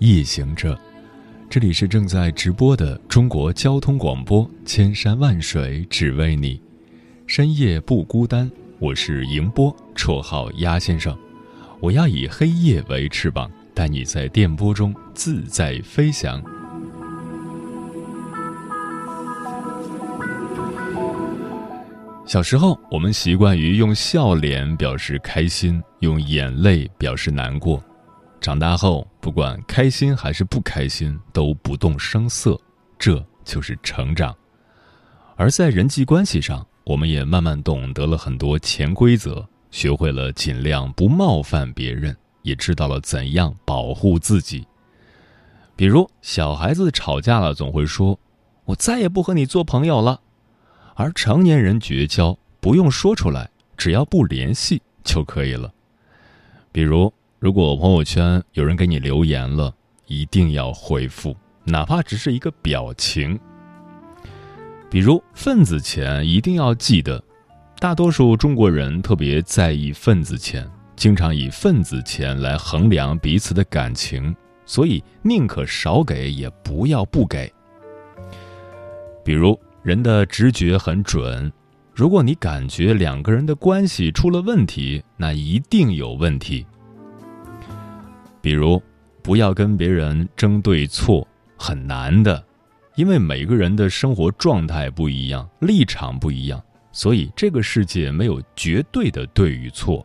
夜行者，这里是正在直播的中国交通广播，千山万水只为你，深夜不孤单。我是迎波，绰号鸭先生。我要以黑夜为翅膀，带你在电波中自在飞翔。小时候，我们习惯于用笑脸表示开心，用眼泪表示难过。长大后，不管开心还是不开心，都不动声色，这就是成长。而在人际关系上，我们也慢慢懂得了很多潜规则，学会了尽量不冒犯别人，也知道了怎样保护自己。比如，小孩子吵架了，总会说：“我再也不和你做朋友了。”而成年人绝交，不用说出来，只要不联系就可以了。比如，如果朋友圈有人给你留言了，一定要回复，哪怕只是一个表情。比如份子钱一定要记得，大多数中国人特别在意份子钱，经常以份子钱来衡量彼此的感情，所以宁可少给也不要不给。比如人的直觉很准，如果你感觉两个人的关系出了问题，那一定有问题。比如，不要跟别人争对错，很难的，因为每个人的生活状态不一样，立场不一样，所以这个世界没有绝对的对与错。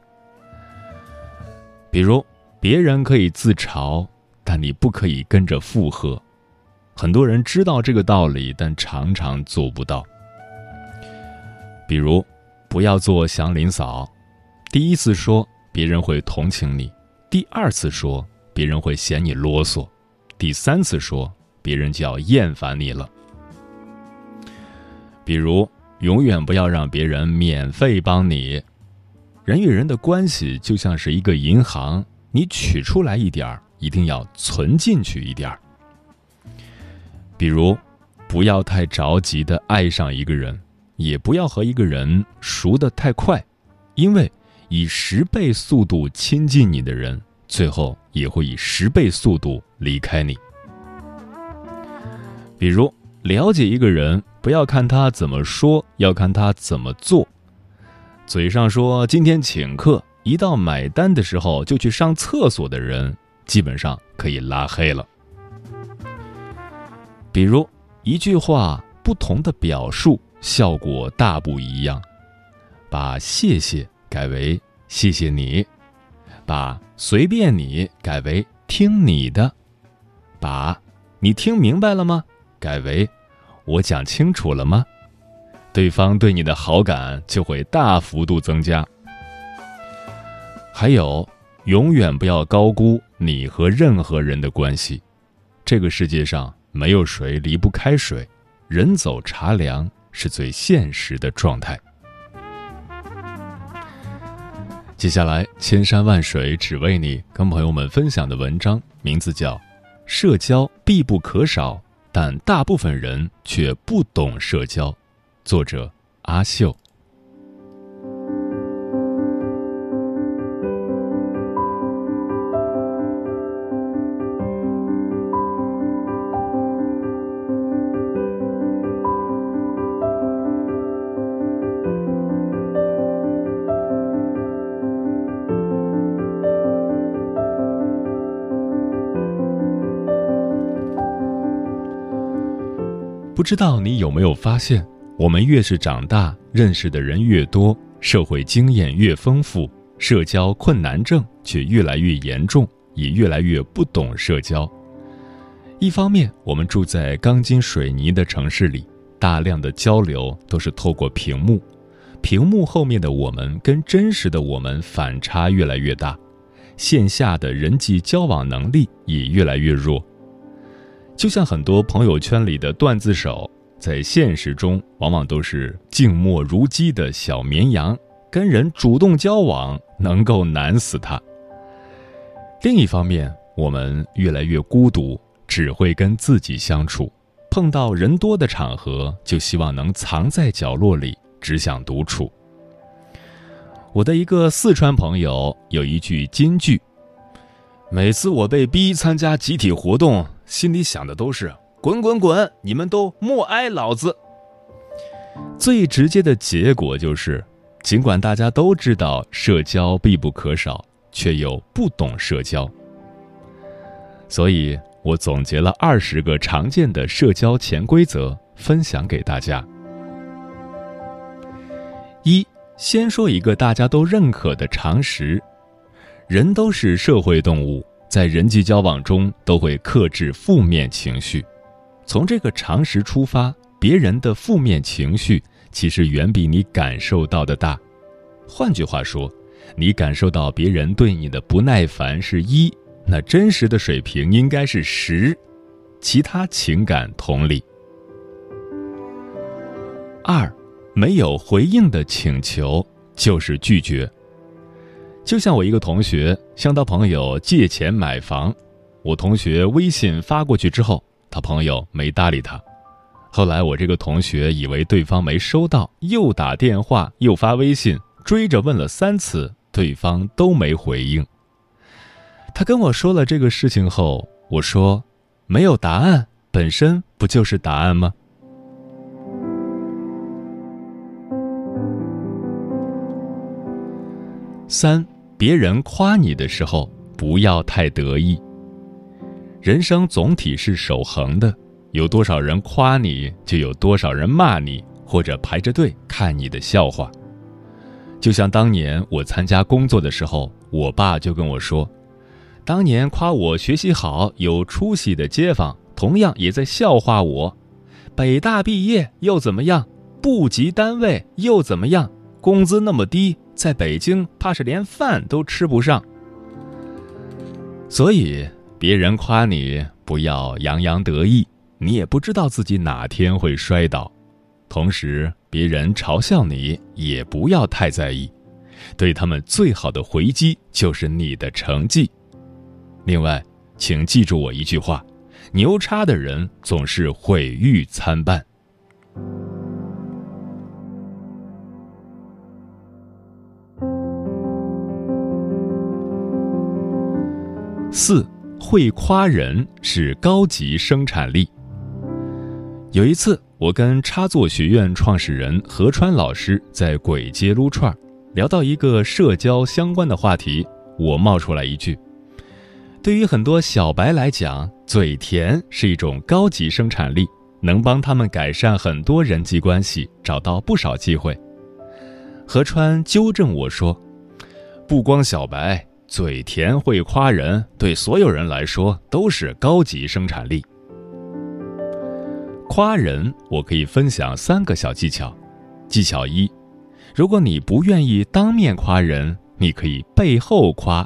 比如，别人可以自嘲，但你不可以跟着附和。很多人知道这个道理，但常常做不到。比如，不要做祥林嫂，第一次说，别人会同情你。第二次说，别人会嫌你啰嗦；第三次说，别人就要厌烦你了。比如，永远不要让别人免费帮你。人与人的关系就像是一个银行，你取出来一点儿，一定要存进去一点儿。比如，不要太着急的爱上一个人，也不要和一个人熟得太快，因为。以十倍速度亲近你的人，最后也会以十倍速度离开你。比如，了解一个人，不要看他怎么说，要看他怎么做。嘴上说今天请客，一到买单的时候就去上厕所的人，基本上可以拉黑了。比如，一句话不同的表述，效果大不一样。把谢谢。改为谢谢你，把随便你改为听你的，把你听明白了吗？改为我讲清楚了吗？对方对你的好感就会大幅度增加。还有，永远不要高估你和任何人的关系。这个世界上没有谁离不开谁，人走茶凉是最现实的状态。接下来，千山万水只为你，跟朋友们分享的文章名字叫《社交必不可少，但大部分人却不懂社交》，作者阿秀。不知道你有没有发现，我们越是长大，认识的人越多，社会经验越丰富，社交困难症却越来越严重，也越来越不懂社交。一方面，我们住在钢筋水泥的城市里，大量的交流都是透过屏幕，屏幕后面的我们跟真实的我们反差越来越大，线下的人际交往能力也越来越弱。就像很多朋友圈里的段子手，在现实中往往都是静默如鸡的小绵羊，跟人主动交往能够难死他。另一方面，我们越来越孤独，只会跟自己相处，碰到人多的场合就希望能藏在角落里，只想独处。我的一个四川朋友有一句金句：“每次我被逼参加集体活动，心里想的都是滚滚滚，你们都莫挨老子。”最直接的结果就是，尽管大家都知道社交必不可少，却又不懂社交。所以我总结了二十个常见的社交潜规则，分享给大家。一。先说一个大家都认可的常识：人都是社会动物，在人际交往中都会克制负面情绪。从这个常识出发，别人的负面情绪其实远比你感受到的大。换句话说，你感受到别人对你的不耐烦是一，那真实的水平应该是十。其他情感同理。二。没有回应的请求就是拒绝。就像我一个同学向他朋友借钱买房，我同学微信发过去之后，他朋友没搭理他。后来我这个同学以为对方没收到，又打电话又发微信追着问了三次，对方都没回应。他跟我说了这个事情后，我说：“没有答案本身不就是答案吗？”三，别人夸你的时候不要太得意。人生总体是守恒的，有多少人夸你，就有多少人骂你，或者排着队看你的笑话。就像当年我参加工作的时候，我爸就跟我说，当年夸我学习好、有出息的街坊，同样也在笑话我。北大毕业又怎么样？部级单位又怎么样？工资那么低。在北京，怕是连饭都吃不上。所以，别人夸你，不要洋洋得意，你也不知道自己哪天会摔倒。同时，别人嘲笑你，也不要太在意，对他们最好的回击就是你的成绩。另外，请记住我一句话：牛叉的人总是毁誉参半。四会夸人是高级生产力。有一次，我跟插座学院创始人何川老师在簋街撸串聊到一个社交相关的话题，我冒出来一句：“对于很多小白来讲，嘴甜是一种高级生产力，能帮他们改善很多人际关系，找到不少机会。”何川纠正我说：“不光小白。”嘴甜会夸人，对所有人来说都是高级生产力。夸人，我可以分享三个小技巧。技巧一：如果你不愿意当面夸人，你可以背后夸。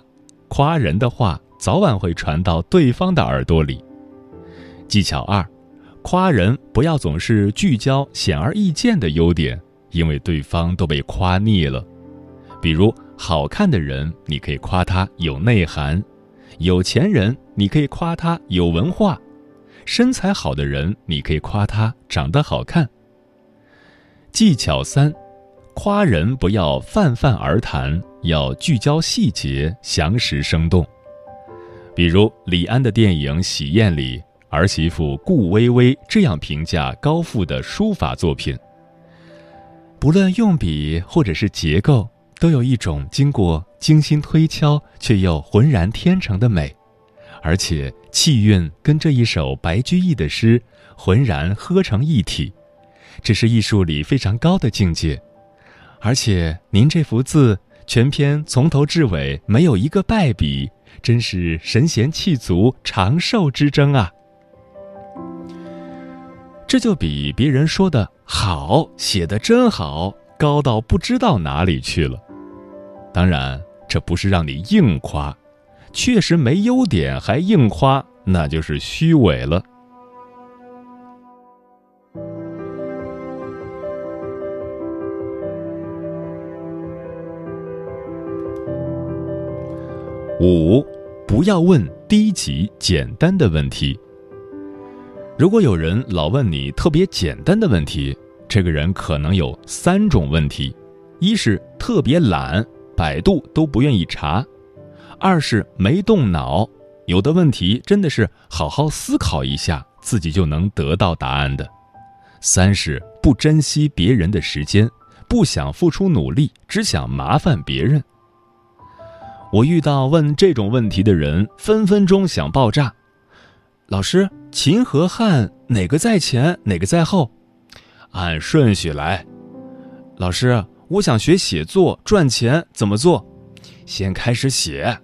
夸人的话，早晚会传到对方的耳朵里。技巧二：夸人不要总是聚焦显而易见的优点，因为对方都被夸腻了。比如。好看的人，你可以夸他有内涵；有钱人，你可以夸他有文化；身材好的人，你可以夸他长得好看。技巧三：夸人不要泛泛而谈，要聚焦细节，详实生动。比如李安的电影《喜宴》里，儿媳妇顾薇薇这样评价高富的书法作品：不论用笔或者是结构。都有一种经过精心推敲却又浑然天成的美，而且气韵跟这一首白居易的诗浑然合成一体，这是艺术里非常高的境界。而且您这幅字全篇从头至尾没有一个败笔，真是神闲气足、长寿之争啊！这就比别人说的好、写的真好高到不知道哪里去了。当然，这不是让你硬夸，确实没优点还硬夸，那就是虚伪了。五，不要问低级简单的问题。如果有人老问你特别简单的问题，这个人可能有三种问题：一是特别懒，百度都不愿意查；二是没动脑，有的问题真的是好好思考一下自己就能得到答案的；三是不珍惜别人的时间，不想付出努力，只想麻烦别人。我遇到问这种问题的人，分分钟想爆炸。老师，秦和汉哪个在前，哪个在后？按顺序来。老师，我想学写作赚钱，怎么做？先开始写。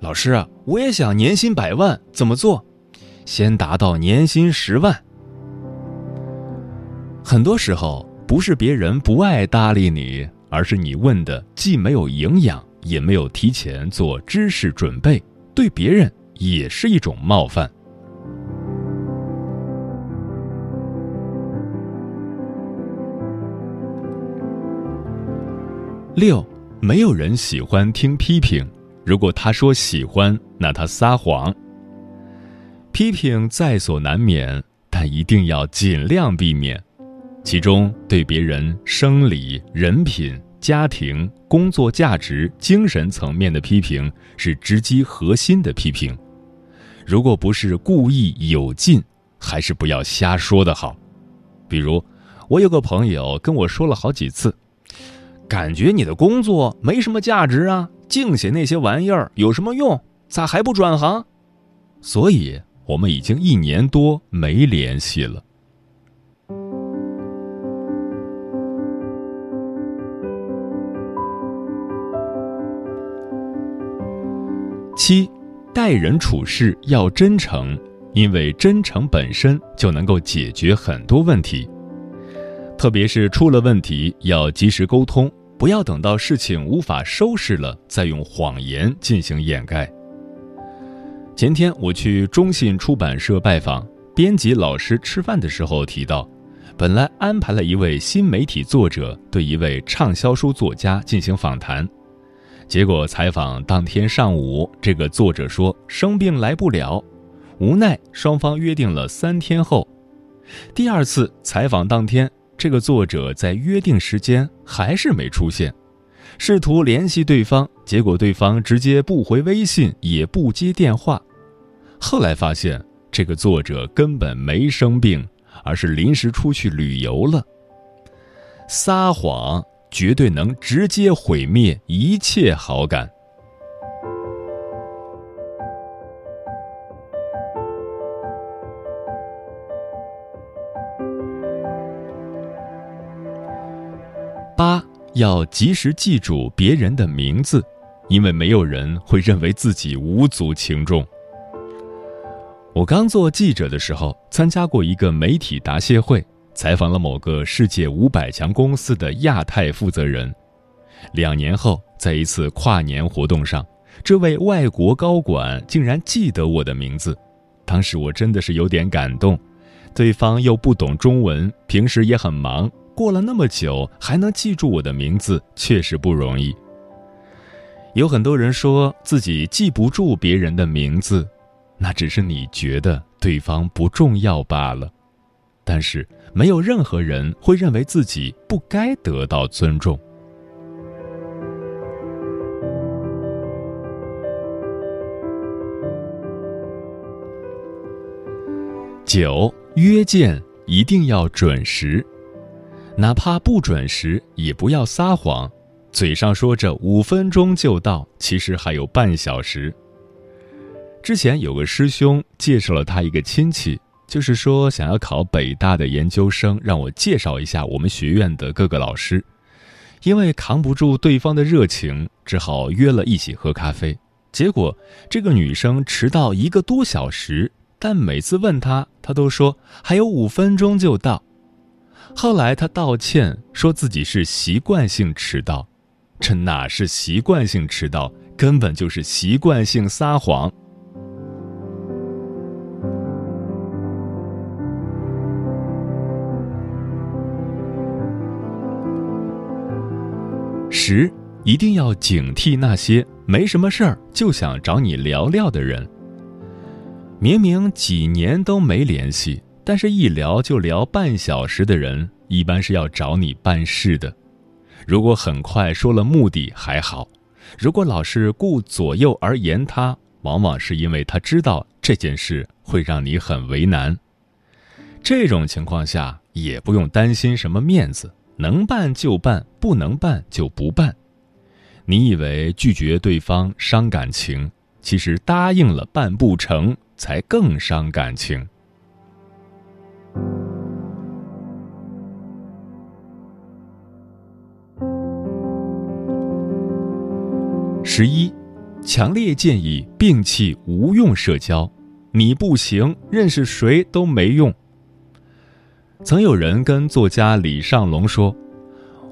老师，我也想年薪百万，怎么做？先达到年薪十万。很多时候，不是别人不爱搭理你，而是你问的既没有营养。也没有提前做知识准备，对别人也是一种冒犯。六，没有人喜欢听批评，如果他说喜欢，那他撒谎。批评在所难免，但一定要尽量避免，其中对别人生理、人品。家庭、工作价值、精神层面的批评是直击核心的批评。如果不是故意有劲，还是不要瞎说的好。比如，我有个朋友跟我说了好几次，感觉你的工作没什么价值啊，净写那些玩意儿有什么用？咋还不转行？所以，我们已经一年多没联系了。七，待人处事要真诚，因为真诚本身就能够解决很多问题。特别是出了问题，要及时沟通，不要等到事情无法收拾了，再用谎言进行掩盖。前天我去中信出版社拜访编辑老师吃饭的时候提到，本来安排了一位新媒体作者对一位畅销书作家进行访谈。结果采访当天上午，这个作者说生病来不了，无奈双方约定了三天后。第二次采访当天，这个作者在约定时间还是没出现，试图联系对方，结果对方直接不回微信，也不接电话。后来发现，这个作者根本没生病，而是临时出去旅游了。撒谎。绝对能直接毁灭一切好感。要及时记住别人的名字，因为没有人会认为自己无足轻重。我刚做记者的时候，参加过一个媒体答谢会。采访了某个世界五百强公司的亚太负责人，两年后，在一次跨年活动上，这位外国高管竟然记得我的名字，当时我真的是有点感动。对方又不懂中文，平时也很忙，过了那么久还能记住我的名字，确实不容易。有很多人说自己记不住别人的名字，那只是你觉得对方不重要罢了，但是。没有任何人会认为自己不该得到尊重。九，约见一定要准时，哪怕不准时也不要撒谎，嘴上说着五分钟就到，其实还有半小时。之前有个师兄介绍了他一个亲戚。就是说，想要考北大的研究生，让我介绍一下我们学院的各个老师。因为扛不住对方的热情，只好约了一起喝咖啡。结果这个女生迟到一个多小时，但每次问她，她都说还有五分钟就到。后来他道歉，说自己是习惯性迟到。这哪是习惯性迟到，根本就是习惯性撒谎。十，一定要警惕那些没什么事儿就想找你聊聊的人。明明几年都没联系，但是一聊就聊半小时的人，一般是要找你办事的。如果很快说了目的还好，如果老是顾左右而言他，往往是因为他知道这件事会让你很为难。这种情况下也不用担心什么面子，能办就办，不能办就不办。你以为拒绝对方伤感情，其实答应了办不成。才更伤感情。十一，强烈建议摒弃无用社交，你不行，认识谁都没用。曾有人跟作家李尚龙说：“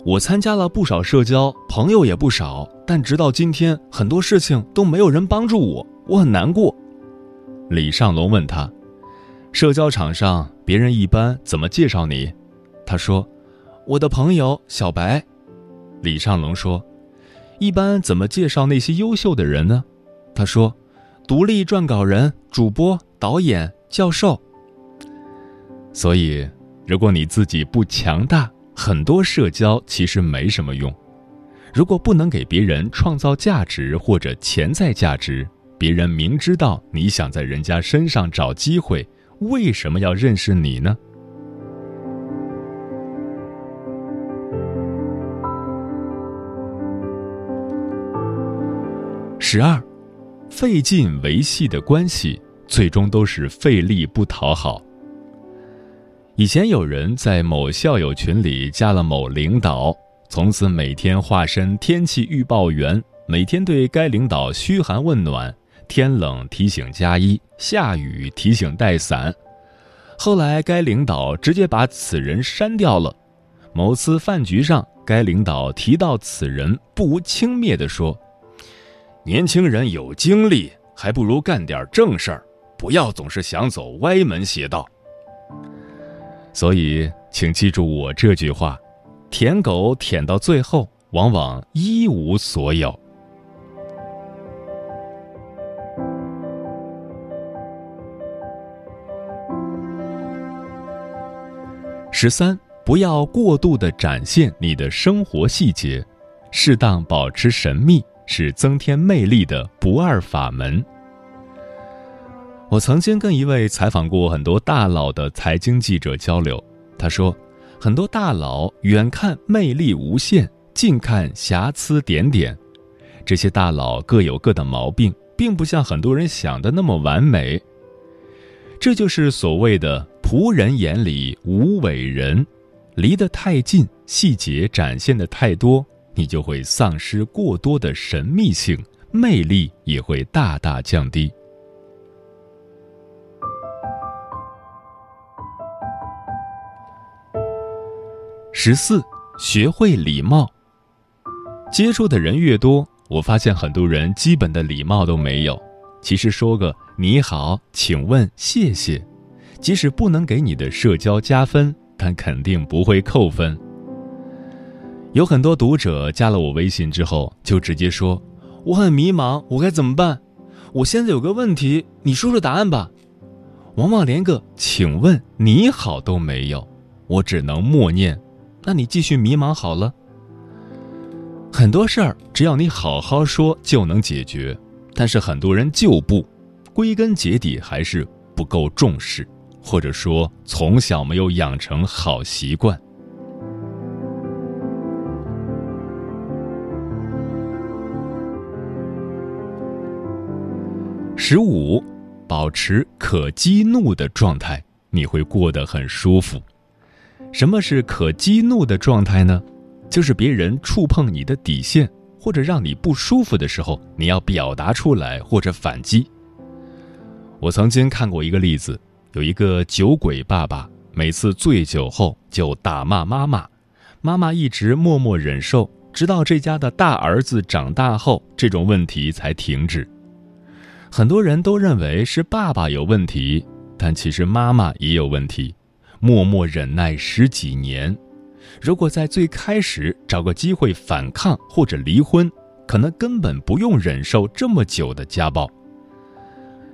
我参加了不少社交，朋友也不少，但直到今天，很多事情都没有人帮助我，我很难过。”李尚龙问他：“社交场上别人一般怎么介绍你？”他说：“我的朋友小白。”李尚龙说：“一般怎么介绍那些优秀的人呢？”他说：“独立撰稿人、主播、导演、教授。”所以，如果你自己不强大，很多社交其实没什么用。如果不能给别人创造价值或者潜在价值，别人明知道你想在人家身上找机会，为什么要认识你呢？十二，费劲维系的关系，最终都是费力不讨好。以前有人在某校友群里加了某领导，从此每天化身天气预报员，每天对该领导嘘寒问暖。天冷提醒加衣，下雨提醒带伞。后来该领导直接把此人删掉了。某次饭局上，该领导提到此人，不无轻蔑地说：“年轻人有精力，还不如干点正事儿，不要总是想走歪门邪道。”所以，请记住我这句话：舔狗舔到最后，往往一无所有。十三，不要过度的展现你的生活细节，适当保持神秘是增添魅力的不二法门。我曾经跟一位采访过很多大佬的财经记者交流，他说，很多大佬远看魅力无限，近看瑕疵点点，这些大佬各有各的毛病，并不像很多人想的那么完美。这就是所谓的。仆人眼里无伟人，离得太近，细节展现的太多，你就会丧失过多的神秘性，魅力也会大大降低。十四，学会礼貌。接触的人越多，我发现很多人基本的礼貌都没有。其实说个你好，请问，谢谢。即使不能给你的社交加分，但肯定不会扣分。有很多读者加了我微信之后，就直接说：“我很迷茫，我该怎么办？我现在有个问题，你说说答案吧。”往往连个“请问你好”都没有，我只能默念：“那你继续迷茫好了。”很多事儿只要你好好说就能解决，但是很多人就不，归根结底还是不够重视。或者说，从小没有养成好习惯。十五，保持可激怒的状态，你会过得很舒服。什么是可激怒的状态呢？就是别人触碰你的底线，或者让你不舒服的时候，你要表达出来或者反击。我曾经看过一个例子。有一个酒鬼爸爸，每次醉酒后就大骂妈妈，妈妈一直默默忍受，直到这家的大儿子长大后，这种问题才停止。很多人都认为是爸爸有问题，但其实妈妈也有问题。默默忍耐十几年，如果在最开始找个机会反抗或者离婚，可能根本不用忍受这么久的家暴。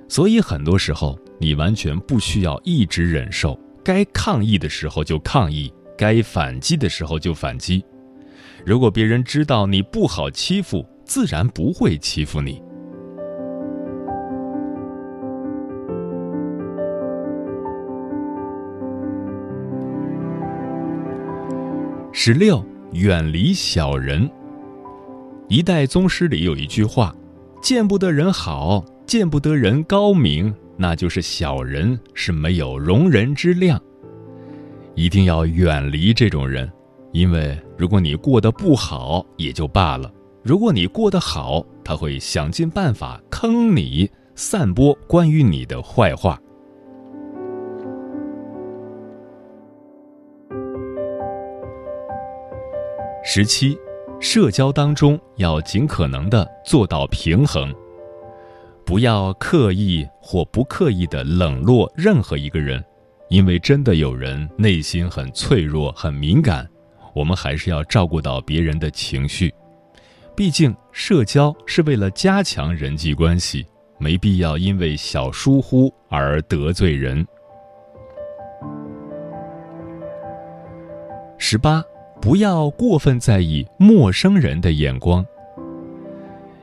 所以很多时候，你完全不需要一直忍受，该抗议的时候就抗议，该反击的时候就反击。如果别人知道你不好欺负，自然不会欺负你。十六，远离小人。一代宗师里有一句话：“见不得人好，见不得人高明，那就是小人，是没有容人之量。”一定要远离这种人，因为如果你过得不好也就罢了；如果你过得好，他会想尽办法坑你，散播关于你的坏话。十七，社交当中要尽可能的做到平衡，不要刻意或不刻意的冷落任何一个人，因为真的有人内心很脆弱、很敏感，我们还是要照顾到别人的情绪。毕竟社交是为了加强人际关系，没必要因为小疏忽而得罪人。十八。不要过分在意陌生人的眼光。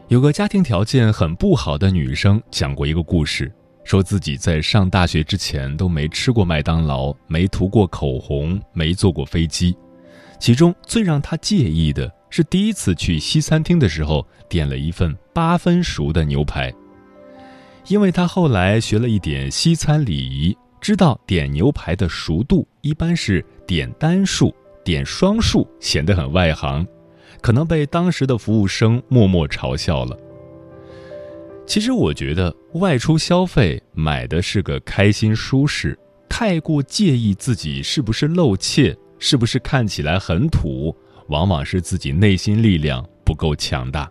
有个家庭条件很不好的女生讲过一个故事，说自己在上大学之前都没吃过麦当劳，没涂过口红，没坐过飞机。其中最让她介意的是，第一次去西餐厅的时候点了一份八分熟的牛排。因为她后来学了一点西餐礼仪，知道点牛排的熟度一般是点单数。点双数显得很外行，可能被当时的服务生默默嘲笑了。其实我觉得外出消费买的是个开心舒适，太过介意自己是不是露怯，是不是看起来很土，往往是自己内心力量不够强大。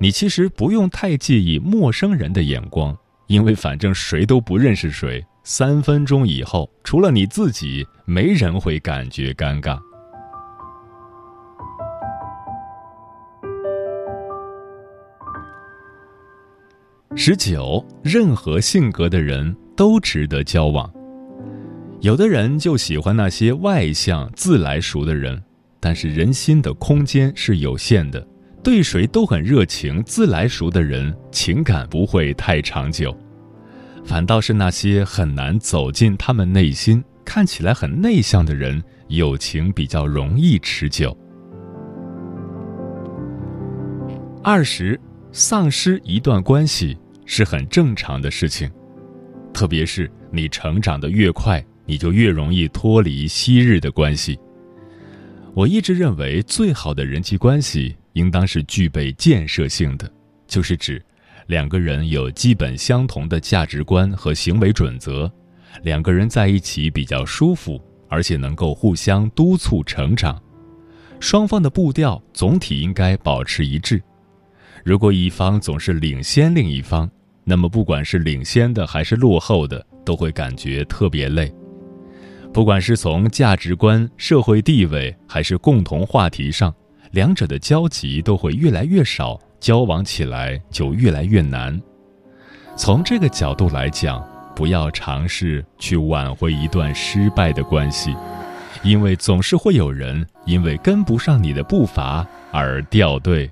你其实不用太介意陌生人的眼光，因为反正谁都不认识谁。三分钟以后，除了你自己，没人会感觉尴尬。十九，任何性格的人都值得交往。有的人就喜欢那些外向、自来熟的人，但是人心的空间是有限的，对谁都很热情、自来熟的人，情感不会太长久。反倒是那些很难走进他们内心、看起来很内向的人，友情比较容易持久。二十，丧失一段关系是很正常的事情，特别是你成长的越快，你就越容易脱离昔日的关系。我一直认为，最好的人际关系应当是具备建设性的，就是指。两个人有基本相同的价值观和行为准则，两个人在一起比较舒服，而且能够互相督促成长。双方的步调总体应该保持一致。如果一方总是领先另一方，那么不管是领先的还是落后的，都会感觉特别累。不管是从价值观、社会地位还是共同话题上，两者的交集都会越来越少。交往起来就越来越难。从这个角度来讲，不要尝试去挽回一段失败的关系，因为总是会有人因为跟不上你的步伐而掉队。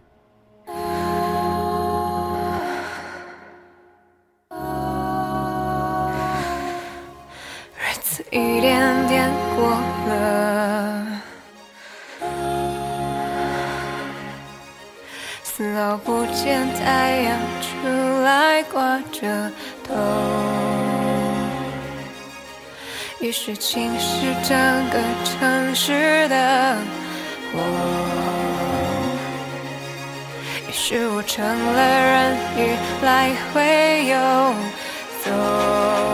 日子一点点过了。丝毫不见太阳出来挂着头，于是侵蚀整个城市的我，于是我成了人鱼来回游走。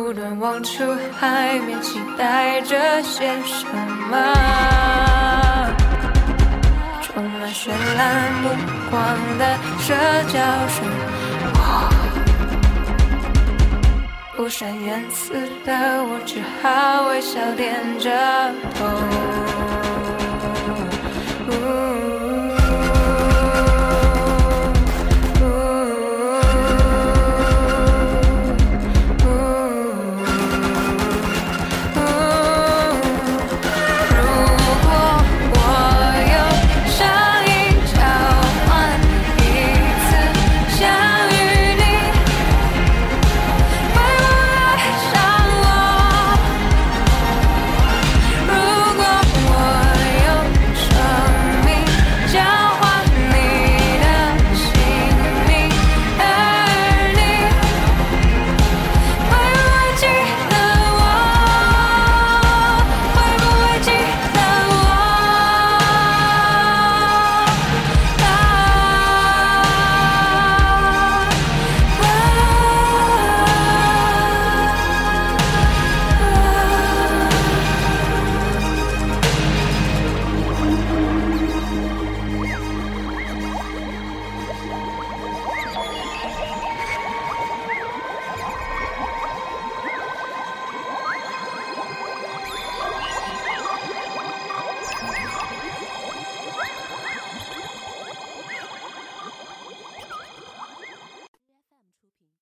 不断望出海面，期待着些什么？充满绚烂目光的社交生活，不善言辞的我，只好微笑点着头。